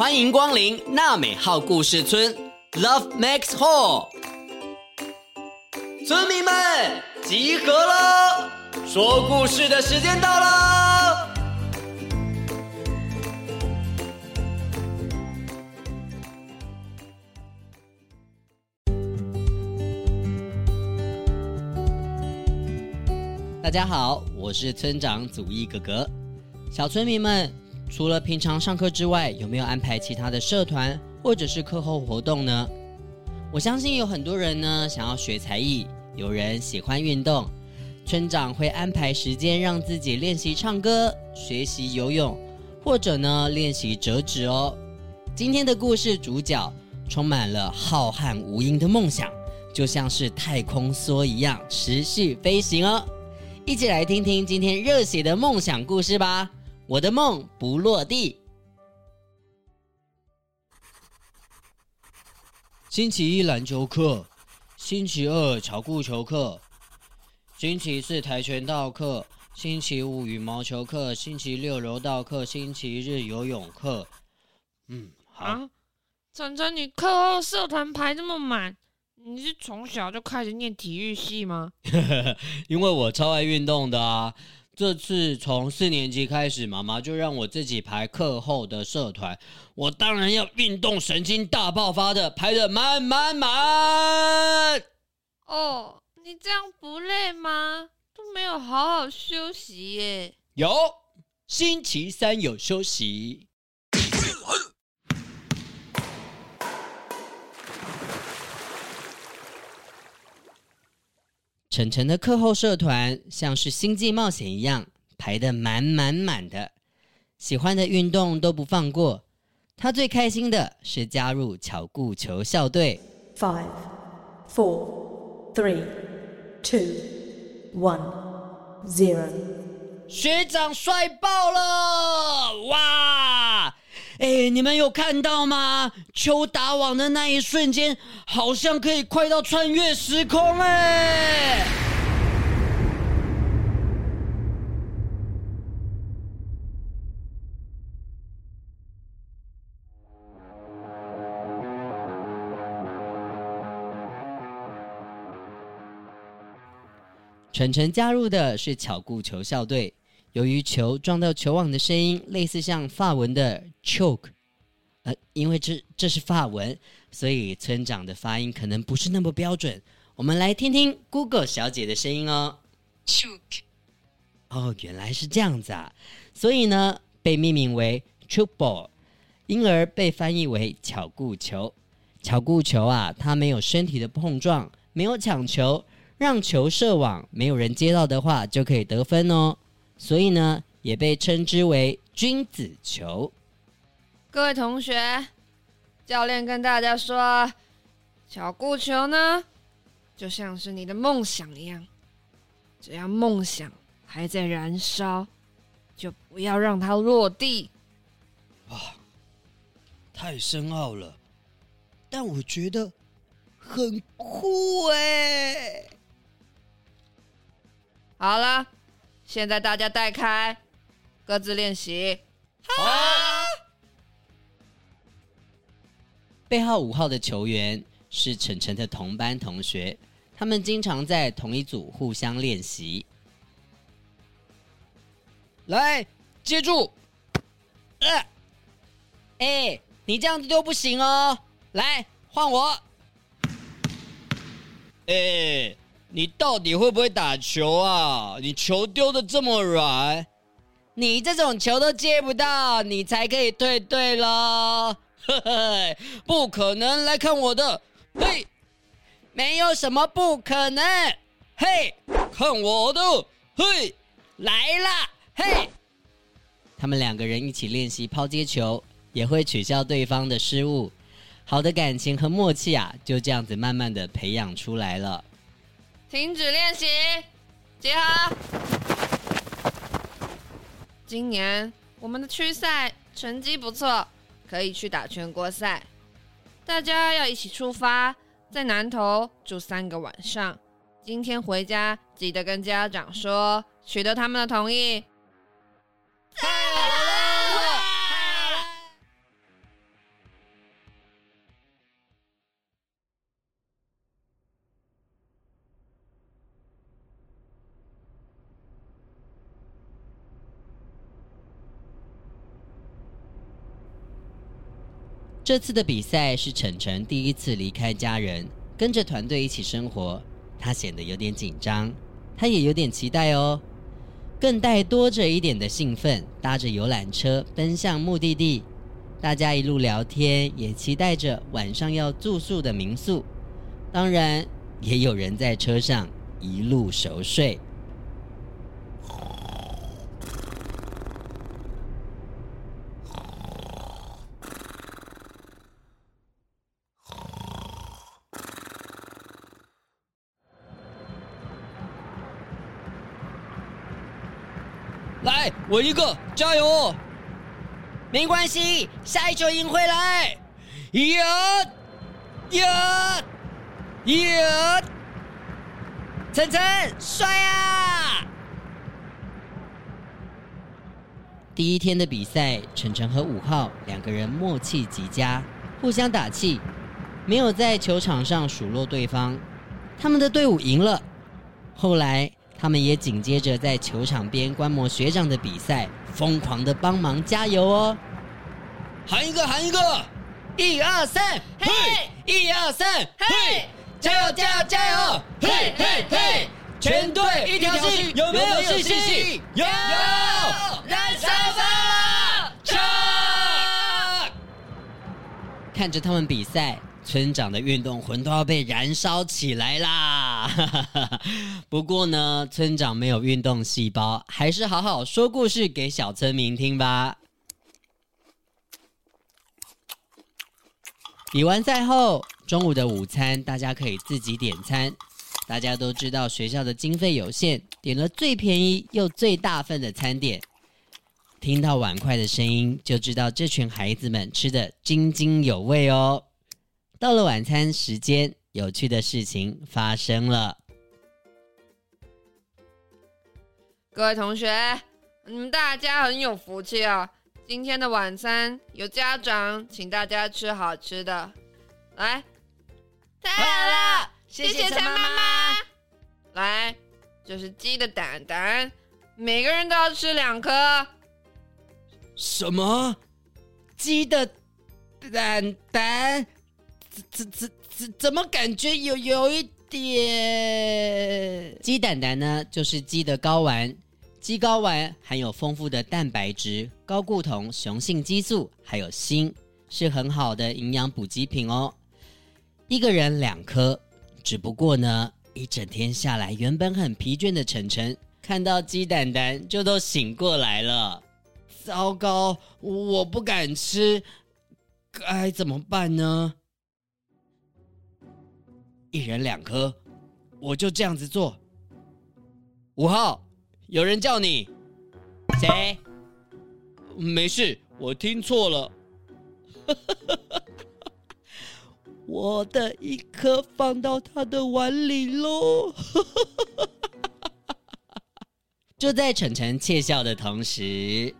欢迎光临娜美号故事村，Love Max Hall。村民们集合了，说故事的时间到了。大家好，我是村长祖义哥哥。小村民们，除了平常上课之外，有没有安排其他的社团或者是课后活动呢？我相信有很多人呢想要学才艺，有人喜欢运动，村长会安排时间让自己练习唱歌、学习游泳，或者呢练习折纸哦。今天的故事主角充满了浩瀚无垠的梦想，就像是太空梭一样持续飞行哦。一起来听听今天热血的梦想故事吧。我的梦不落地。星期一篮球课，星期二巧固球课，星期四跆拳道课，星期五羽毛球课，星期六柔道课，星期日游泳课。嗯，好。啊，晨晨，你课后社团排这么满，你是从小就开始念体育系吗？因为我超爱运动的啊。这次从四年级开始，妈妈就让我自己排课后的社团，我当然要运动神经大爆发的，排的满满满。哦，你这样不累吗？都没有好好休息耶。有，星期三有休息。晨晨的课后社团像是星际冒险一样排得满满满的，喜欢的运动都不放过。他最开心的是加入巧固球校队。Five, four, three, two, one, zero。学长帅爆了！哇！哎，你们有看到吗？球打网的那一瞬间，好像可以快到穿越时空哎！晨晨加入的是巧固球校队。由于球撞到球网的声音类似像法文的 choke，呃，因为这这是法文，所以村长的发音可能不是那么标准。我们来听听 Google 小姐的声音哦。choke，哦，原来是这样子啊，所以呢，被命名为 choke ball，因而被翻译为巧固球。巧固球啊，它没有身体的碰撞，没有抢球，让球射网，没有人接到的话就可以得分哦。所以呢，也被称之为君子球。各位同学，教练跟大家说，巧固球呢，就像是你的梦想一样，只要梦想还在燃烧，就不要让它落地。哇，太深奥了，但我觉得很酷哎。好了。现在大家带开，各自练习。好。背号五号的球员是晨晨的同班同学，他们经常在同一组互相练习。来，接住！呃，哎，你这样子都不行哦。来，换我。哎。你到底会不会打球啊？你球丢的这么软，你这种球都接不到，你才可以退队咯。呵呵，不可能！来看我的，嘿，没有什么不可能。嘿，看我的，嘿，来啦，嘿。他们两个人一起练习抛接球，也会取笑对方的失误。好的感情和默契啊，就这样子慢慢的培养出来了。停止练习，集合。今年我们的区赛成绩不错，可以去打全国赛。大家要一起出发，在南头住三个晚上。今天回家记得跟家长说，取得他们的同意。这次的比赛是晨晨第一次离开家人，跟着团队一起生活，他显得有点紧张，他也有点期待哦，更带多着一点的兴奋，搭着游览车奔向目的地。大家一路聊天，也期待着晚上要住宿的民宿。当然，也有人在车上一路熟睡。来，我一个，加油！没关系，下一球赢回来。呀呀呀！晨晨，帅啊！第一天的比赛，晨晨和五号两个人默契极佳，互相打气，没有在球场上数落对方。他们的队伍赢了。后来。他们也紧接着在球场边观摩学长的比赛，疯狂的帮忙加油哦！喊一个，喊一个，一二三，嘿！一二三，嘿！加油，加油，加油！嘿，嘿，嘿！全队一条心，有没有信心？有！燃烧吧！冲！看着他们比赛。村长的运动魂都要被燃烧起来啦！不过呢，村长没有运动细胞，还是好好说故事给小村民听吧。比完赛后，中午的午餐大家可以自己点餐。大家都知道学校的经费有限，点了最便宜又最大份的餐点。听到碗筷的声音，就知道这群孩子们吃得津津有味哦。到了晚餐时间，有趣的事情发生了。各位同学，你们大家很有福气哦！今天的晚餐有家长请大家吃好吃的，来，太好了！谢谢陈妈妈。来，这是鸡的蛋蛋，每个人都要吃两颗。什么？鸡的蛋蛋？怎怎怎怎么感觉有有一点？鸡蛋蛋呢，就是鸡的睾丸。鸡睾丸含有丰富的蛋白质、高固酮、雄性激素，还有锌，是很好的营养补给品哦。一个人两颗，只不过呢，一整天下来，原本很疲倦的晨晨看到鸡蛋蛋就都醒过来了。糟糕，我不敢吃，该怎么办呢？一人两颗，我就这样子做。五号，有人叫你，谁？没事，我听错了。我的一颗放到他的碗里喽。就在晨晨窃笑的同时，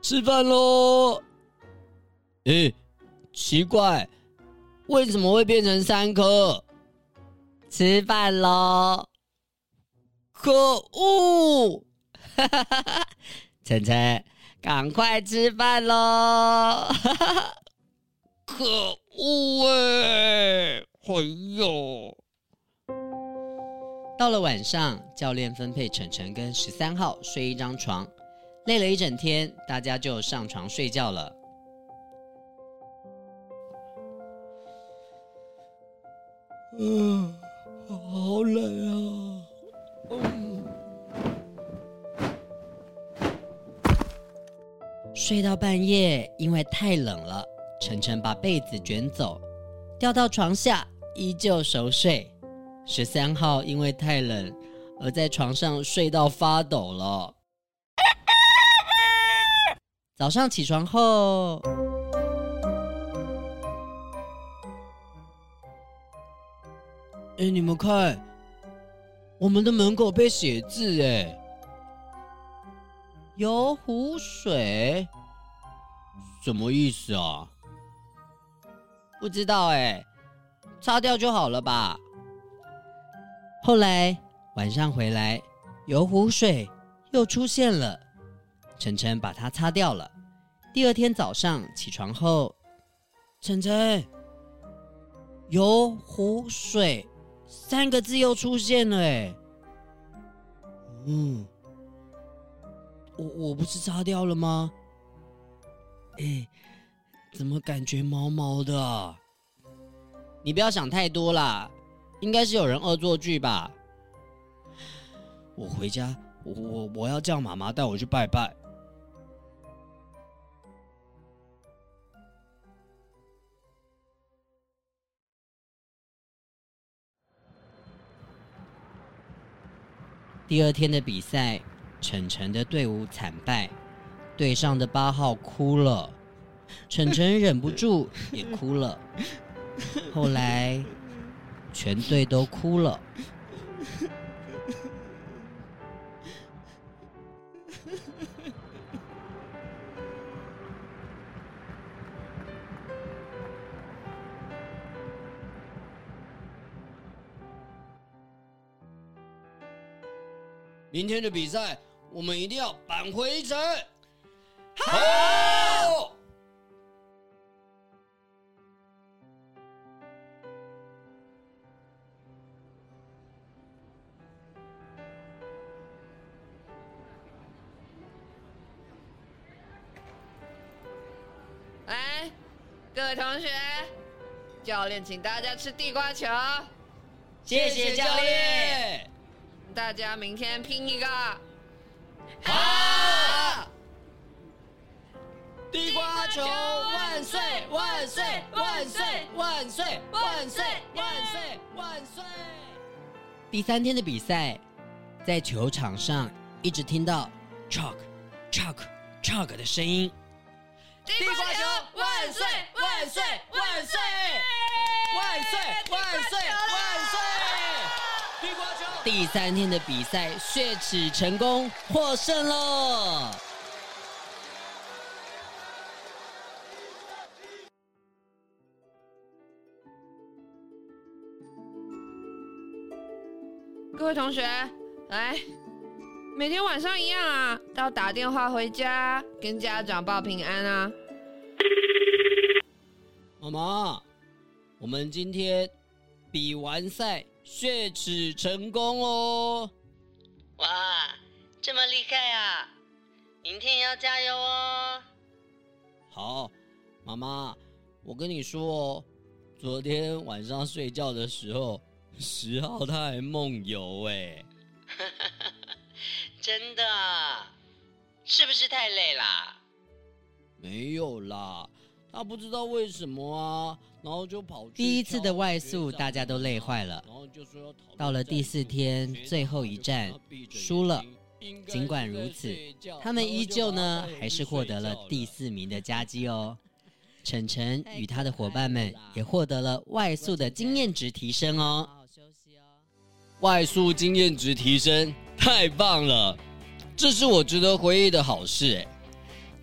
吃饭喽。诶，奇怪。为什么会变成三颗？吃饭喽！可恶！哈哈哈哈！晨晨，赶快吃饭喽！可恶哎！哎呦！到了晚上，教练分配晨晨跟十三号睡一张床，累了一整天，大家就上床睡觉了。嗯，好冷啊！睡到半夜，因为太冷了，晨晨把被子卷走，掉到床下，依旧熟睡。十三号因为太冷，而在床上睡到发抖了。早上起床后。哎，你们看，我们的门口被写字哎，游湖水，什么意思啊？不知道哎，擦掉就好了吧。后来晚上回来，游湖水又出现了，晨晨把它擦掉了，第二天早上起床后，晨晨，游湖水三个字又出现了，哎，嗯，我我不是擦掉了吗？哎，怎么感觉毛毛的啊？你不要想太多啦，应该是有人恶作剧吧。我回家，我我我要叫妈妈带我去拜拜。第二天的比赛，晨晨的队伍惨败，队上的八号哭了，晨晨忍不住也哭了。后来，全队都哭了。明天的比赛，我们一定要扳回一城。好。来，各位同学，教练请大家吃地瓜球。谢谢教练。大家明天拼一个，好！地瓜球万岁万岁万岁万岁万岁万岁万岁！第三天的比赛，在球场上一直听到 “chuck chuck chuck” 的声音。地瓜球万岁万岁万岁万岁万岁万岁！第三天的比赛，血耻成功获胜了。各位同学，来，每天晚上一样啊，都要打电话回家跟家长报平安啊。妈妈，我们今天比完赛。雪耻成功哦！哇，这么厉害啊！明天也要加油哦！好，妈妈，我跟你说哦，昨天晚上睡觉的时候，十号他还梦游哎，真的？是不是太累啦？没有啦，他不知道为什么啊。然后就跑去第一次的外宿，大家都累坏了。到了第四天最后一站，输了。尽管如此，他们依旧呢，还是获得了第四名的佳绩哦。晨晨与他的伙伴们也获得了外宿的经验值提升哦。休息哦。外宿经验值提升，太棒了！这是我值得回忆的好事哎。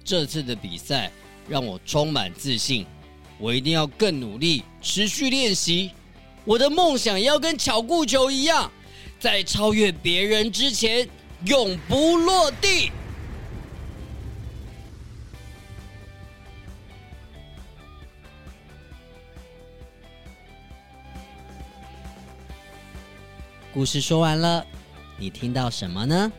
这次的比赛让我充满自信。我一定要更努力，持续练习。我的梦想要跟巧固球一样，在超越别人之前永不落地。故事说完了，你听到什么呢？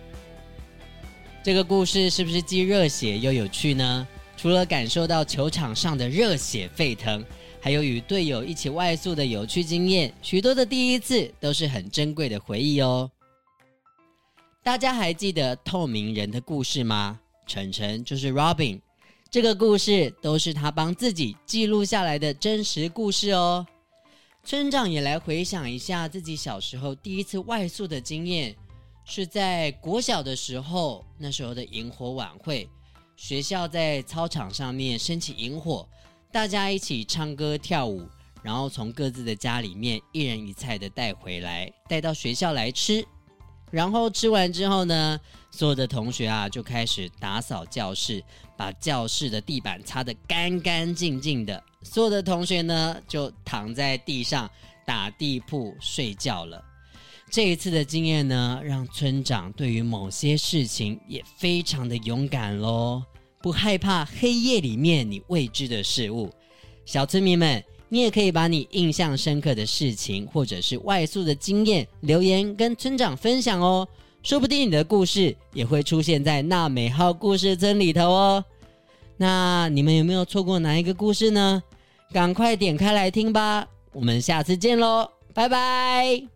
这个故事是不是既热血又有趣呢？除了感受到球场上的热血沸腾，还有与队友一起外宿的有趣经验，许多的第一次都是很珍贵的回忆哦。大家还记得透明人的故事吗？晨晨就是 Robin，这个故事都是他帮自己记录下来的真实故事哦。村长也来回想一下自己小时候第一次外宿的经验，是在国小的时候，那时候的萤火晚会。学校在操场上面升起营火，大家一起唱歌跳舞，然后从各自的家里面一人一菜的带回来，带到学校来吃。然后吃完之后呢，所有的同学啊就开始打扫教室，把教室的地板擦得干干净净的。所有的同学呢就躺在地上打地铺睡觉了。这一次的经验呢，让村长对于某些事情也非常的勇敢喽。不害怕黑夜里面你未知的事物。小村民们，你也可以把你印象深刻的事情，或者是外宿的经验留言跟村长分享哦，说不定你的故事也会出现在纳美号故事村里头哦。那你们有没有错过哪一个故事呢？赶快点开来听吧！我们下次见喽，拜拜。